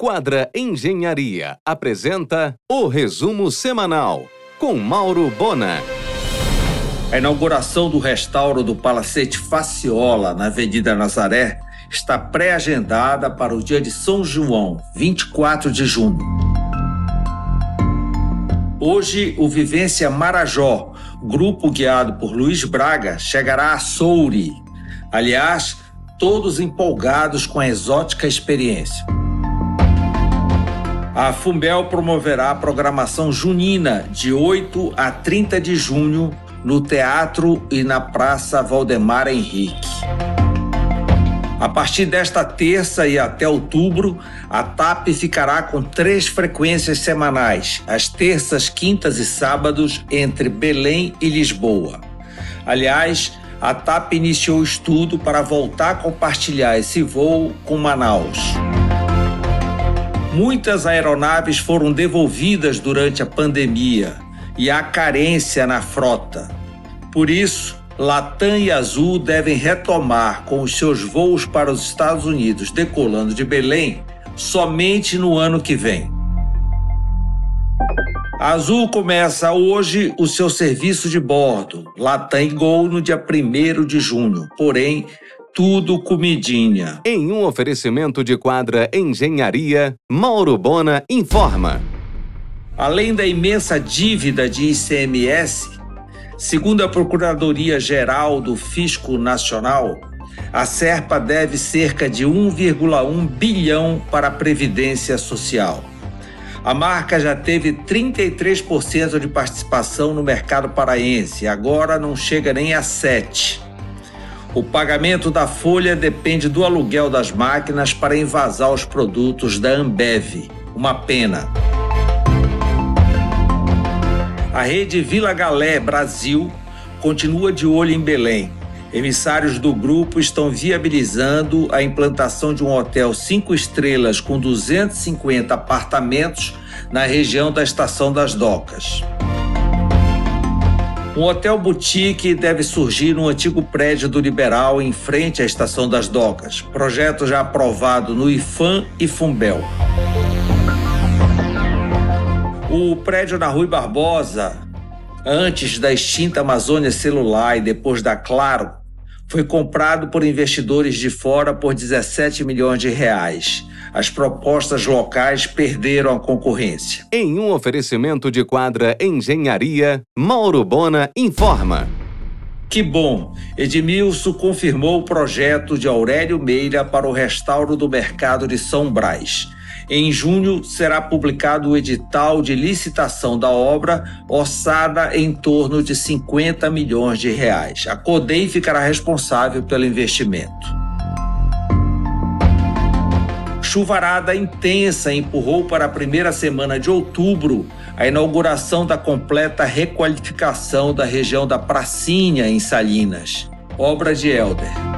Quadra Engenharia apresenta o resumo semanal com Mauro Bona. A inauguração do restauro do Palacete Faciola na Avenida Nazaré está pré-agendada para o dia de São João, 24 de junho. Hoje, o Vivência Marajó, grupo guiado por Luiz Braga, chegará a Souri. Aliás, todos empolgados com a exótica experiência. A Fumbel promoverá a programação junina de 8 a 30 de junho no Teatro e na Praça Valdemar Henrique. A partir desta terça e até outubro, a TAP ficará com três frequências semanais, às terças, quintas e sábados, entre Belém e Lisboa. Aliás, a TAP iniciou o estudo para voltar a compartilhar esse voo com Manaus. Muitas aeronaves foram devolvidas durante a pandemia e há carência na frota. Por isso, Latam e Azul devem retomar com os seus voos para os Estados Unidos decolando de Belém somente no ano que vem. A Azul começa hoje o seu serviço de bordo, Latam e Gol no dia 1 de junho, porém tudo comidinha. Em um oferecimento de quadra Engenharia, Mauro Bona informa. Além da imensa dívida de ICMS, segundo a Procuradoria-Geral do Fisco Nacional, a Serpa deve cerca de 1,1 bilhão para a Previdência Social. A marca já teve 33% de participação no mercado paraense, agora não chega nem a 7%. O pagamento da folha depende do aluguel das máquinas para envasar os produtos da Ambev. Uma pena. A rede Vila Galé Brasil continua de olho em Belém. Emissários do grupo estão viabilizando a implantação de um hotel cinco estrelas com 250 apartamentos na região da Estação das Docas. Um hotel boutique deve surgir no antigo prédio do Liberal, em frente à Estação das Docas. Projeto já aprovado no IFAM e Fumbel. O prédio na Rui Barbosa, antes da extinta Amazônia Celular e depois da Claro, foi comprado por investidores de fora por 17 milhões de reais as propostas locais perderam a concorrência. Em um oferecimento de quadra Engenharia, Mauro Bona informa. Que bom! Edmilson confirmou o projeto de Aurélio Meira para o restauro do mercado de São Brás. Em junho será publicado o edital de licitação da obra, orçada em torno de 50 milhões de reais. A CODEM ficará responsável pelo investimento. Chuvarada intensa empurrou para a primeira semana de outubro a inauguração da completa requalificação da região da Pracinha, em Salinas, obra de Helder.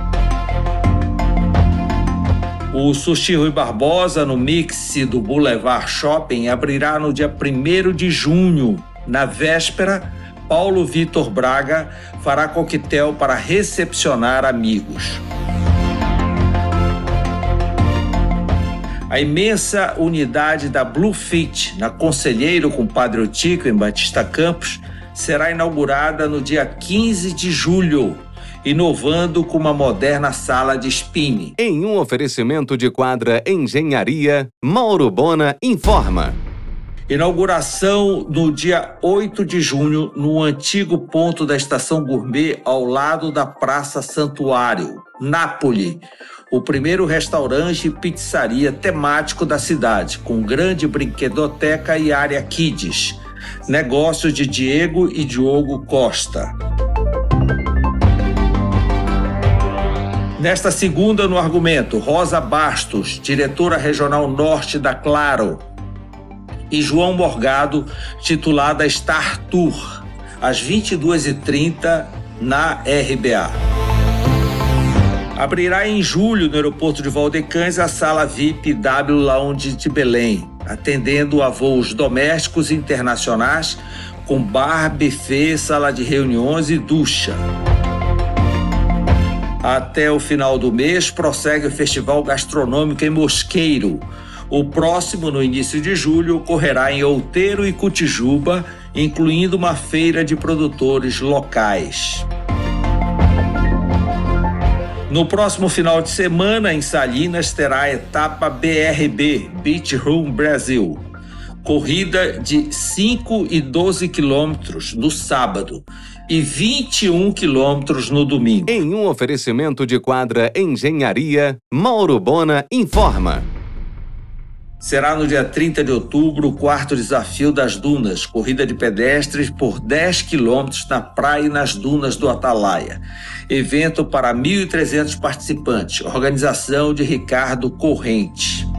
O Sushi Rui Barbosa, no mix do Boulevard Shopping, abrirá no dia 1 de junho. Na véspera, Paulo Vitor Braga fará coquetel para recepcionar amigos. A imensa unidade da Bluefit, na Conselheiro com Padre Otico, em Batista Campos, será inaugurada no dia 15 de julho, inovando com uma moderna sala de spinning. Em um oferecimento de quadra Engenharia, Mauro Bona informa. Inauguração no dia 8 de junho, no antigo ponto da estação gourmet, ao lado da Praça Santuário, Nápoles o primeiro restaurante e pizzaria temático da cidade, com grande brinquedoteca e área kids. Negócio de Diego e Diogo Costa. Nesta segunda, no argumento, Rosa Bastos, diretora regional norte da Claro, e João Morgado, titulada Star Tour, às 22h30 na RBA. Abrirá em julho no aeroporto de Valdecães a sala VIP W Lounge de Belém, atendendo a voos domésticos e internacionais com bar, buffet, sala de reuniões e ducha. Até o final do mês prossegue o Festival Gastronômico em Mosqueiro. O próximo, no início de julho, ocorrerá em Outeiro e Cutijuba, incluindo uma feira de produtores locais. No próximo final de semana, em Salinas, terá a etapa BRB, Beach Room Brasil. Corrida de 5 e 12 quilômetros no sábado e 21 quilômetros no domingo. Em um oferecimento de quadra Engenharia, Mauro Bona informa. Será no dia 30 de outubro o quarto desafio das dunas, corrida de pedestres por 10 quilômetros na praia e nas dunas do Atalaia. Evento para 1.300 participantes, organização de Ricardo Corrente.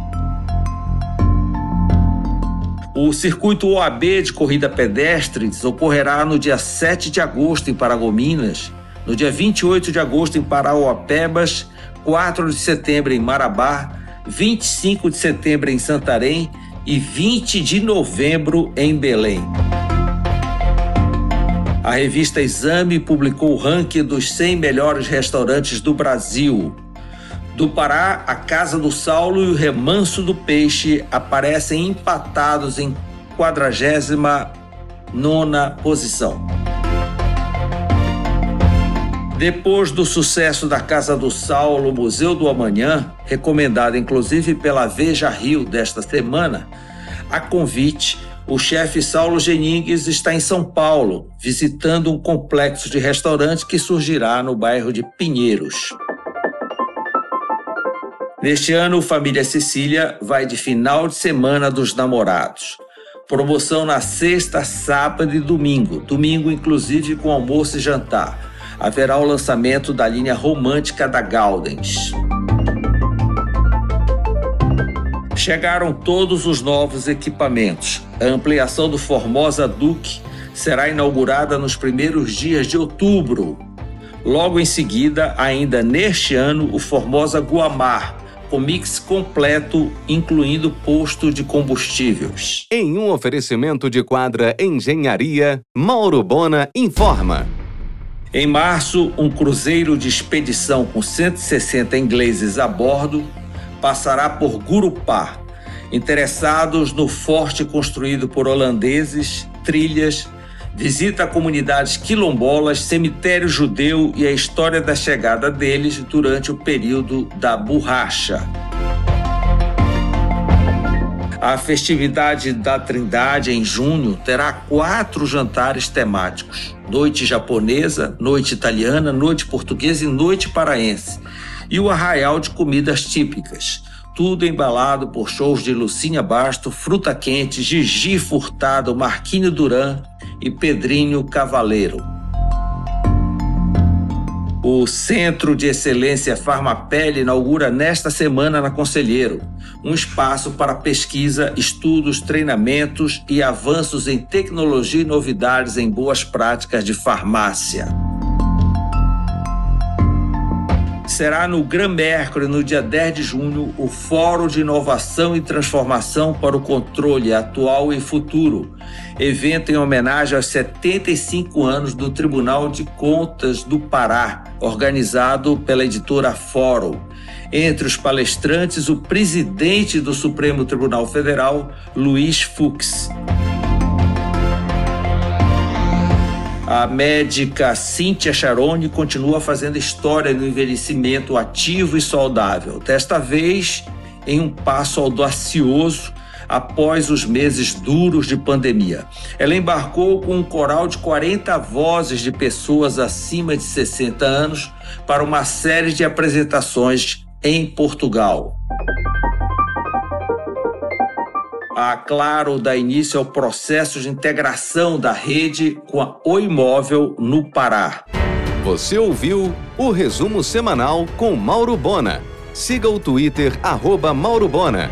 O circuito OAB de corrida pedestres ocorrerá no dia 7 de agosto em Paragominas, no dia 28 de agosto em Parauapebas, 4 de setembro em Marabá, 25 de setembro em Santarém e 20 de novembro em Belém. A revista Exame publicou o ranking dos 100 melhores restaurantes do Brasil. Do Pará, a Casa do Saulo e o Remanso do Peixe aparecem empatados em 49 posição. Depois do sucesso da Casa do Saulo, Museu do Amanhã, recomendado inclusive pela Veja Rio desta semana, a convite, o chefe Saulo Geningues está em São Paulo, visitando um complexo de restaurante que surgirá no bairro de Pinheiros. Neste ano, Família Cecília vai de final de semana dos namorados. Promoção na sexta, sábado e domingo. Domingo, inclusive, com almoço e jantar haverá o lançamento da linha romântica da Gaudens. Chegaram todos os novos equipamentos. A ampliação do Formosa Duque será inaugurada nos primeiros dias de outubro. Logo em seguida, ainda neste ano, o Formosa Guamar, com mix completo, incluindo posto de combustíveis. Em um oferecimento de quadra Engenharia, Mauro Bona informa. Em março, um cruzeiro de expedição com 160 ingleses a bordo passará por Gurupá. Interessados no forte construído por holandeses, trilhas, visita comunidades quilombolas, cemitério judeu e a história da chegada deles durante o período da borracha. A festividade da Trindade, em junho, terá quatro jantares temáticos: noite japonesa, noite italiana, noite portuguesa e noite paraense. E o arraial de comidas típicas. Tudo embalado por shows de Lucinha Basto, Fruta Quente, Gigi Furtado, Marquinho Duran e Pedrinho Cavaleiro. O Centro de Excelência Farmapele inaugura nesta semana na Conselheiro um espaço para pesquisa, estudos, treinamentos e avanços em tecnologia e novidades em boas práticas de farmácia. Será no Gran Mercury, no dia 10 de junho, o Fórum de Inovação e Transformação para o Controle Atual e Futuro, evento em homenagem aos 75 anos do Tribunal de Contas do Pará, organizado pela editora Fórum. Entre os palestrantes, o presidente do Supremo Tribunal Federal, Luiz Fux. A médica Cíntia Charone continua fazendo história no envelhecimento ativo e saudável, desta vez em um passo audacioso após os meses duros de pandemia. Ela embarcou com um coral de 40 vozes de pessoas acima de 60 anos para uma série de apresentações em Portugal. A Claro dá início ao processo de integração da rede com a Oi Móvel no Pará. Você ouviu o resumo semanal com Mauro Bona. Siga o Twitter, arroba Mauro Bona.